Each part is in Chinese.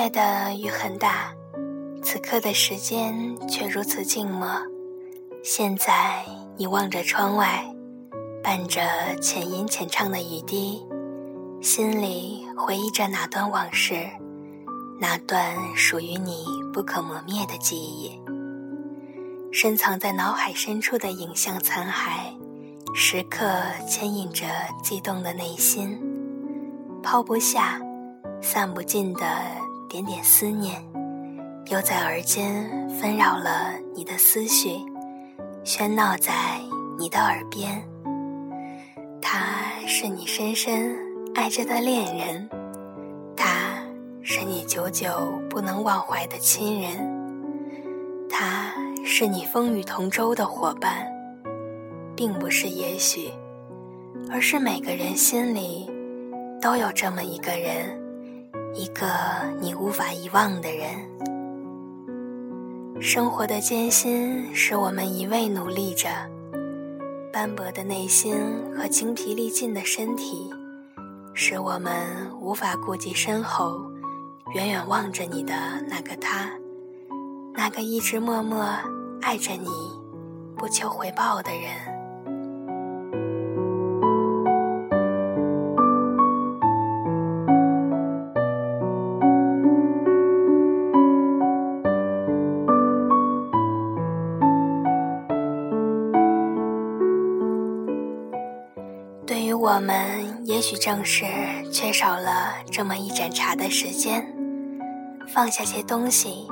今夜的雨很大，此刻的时间却如此静默。现在你望着窗外，伴着浅吟浅唱的雨滴，心里回忆着哪段往事，那段属于你不可磨灭的记忆，深藏在脑海深处的影像残骸，时刻牵引着悸动的内心，抛不下。散不尽的点点思念，又在耳间纷扰了你的思绪，喧闹在你的耳边。他是你深深爱着的恋人，他是你久久不能忘怀的亲人，他是你风雨同舟的伙伴，并不是也许，而是每个人心里都有这么一个人。一个你无法遗忘的人。生活的艰辛使我们一味努力着，斑驳的内心和精疲力尽的身体，使我们无法顾及身后远远望着你的那个他，那个一直默默爱着你、不求回报的人。我们也许正是缺少了这么一盏茶的时间，放下些东西，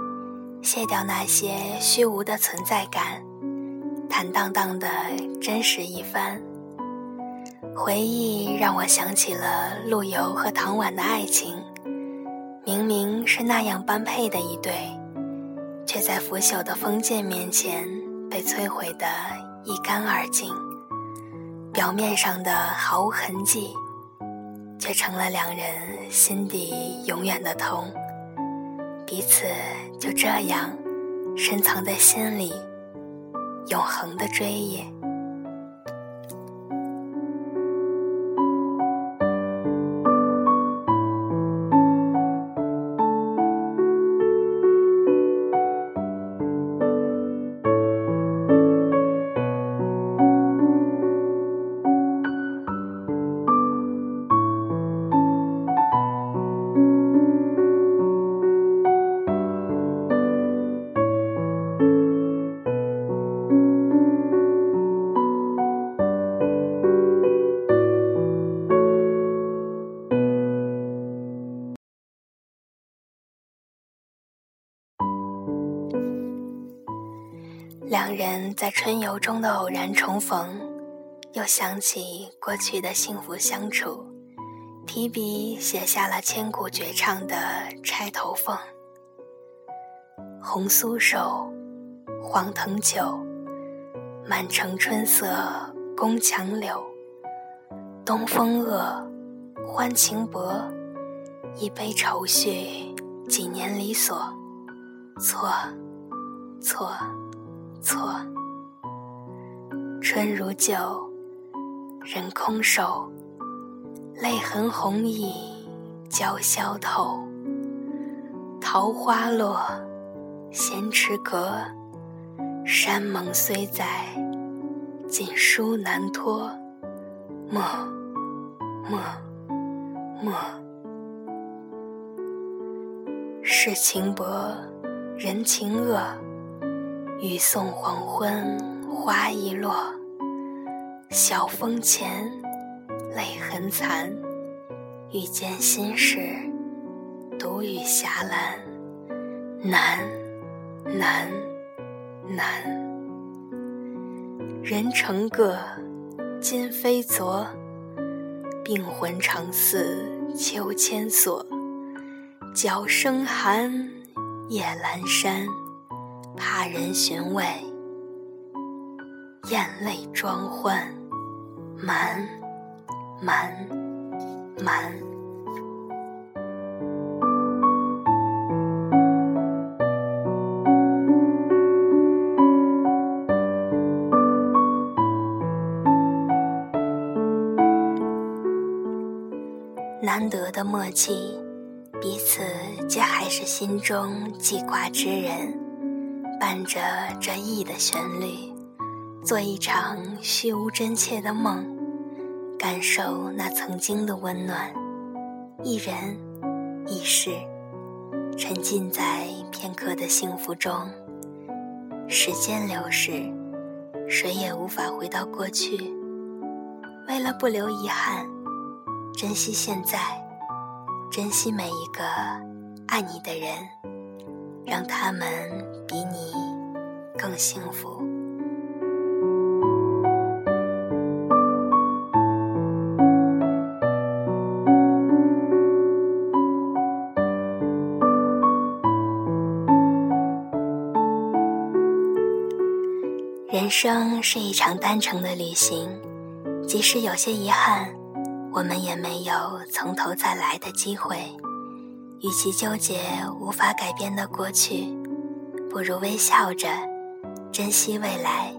卸掉那些虚无的存在感，坦荡荡的真实一番。回忆让我想起了陆游和唐婉的爱情，明明是那样般配的一对，却在腐朽的封建面前被摧毁得一干二净。表面上的毫无痕迹，却成了两人心底永远的痛。彼此就这样深藏在心里，永恒的追忆。两人在春游中的偶然重逢，又想起过去的幸福相处，提笔写下了千古绝唱的《钗头凤》：红酥手，黄藤酒，满城春色宫墙柳。东风恶，欢情薄，一杯愁绪几年离索。错，错。错，春如旧，人空瘦，泪痕红浥鲛绡透。桃花落，闲池阁，山盟虽在，锦书难托。莫，莫，莫，世情薄，人情恶。雨送黄昏，花易落。晓风前，泪痕残。遇见心事，独语霞岚。难，难，难。人成各，今非昨。病魂常似秋千索。角声寒，夜阑珊。怕人寻味，眼泪装欢，满满满。难得的默契，彼此皆还是心中记挂之人，伴着这意的旋律，做一场虚无真切的梦，感受那曾经的温暖。一人一世，沉浸在片刻的幸福中。时间流逝，谁也无法回到过去。为了不留遗憾，珍惜现在。珍惜每一个爱你的人，让他们比你更幸福。人生是一场单程的旅行，即使有些遗憾。我们也没有从头再来的机会，与其纠结无法改变的过去，不如微笑着珍惜未来，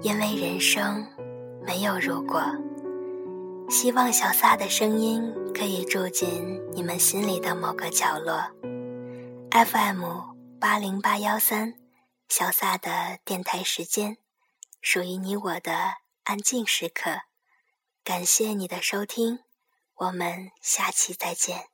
因为人生没有如果。希望小撒的声音可以住进你们心里的某个角落。FM 八零八幺三，小撒的电台时间，属于你我的安静时刻。感谢你的收听，我们下期再见。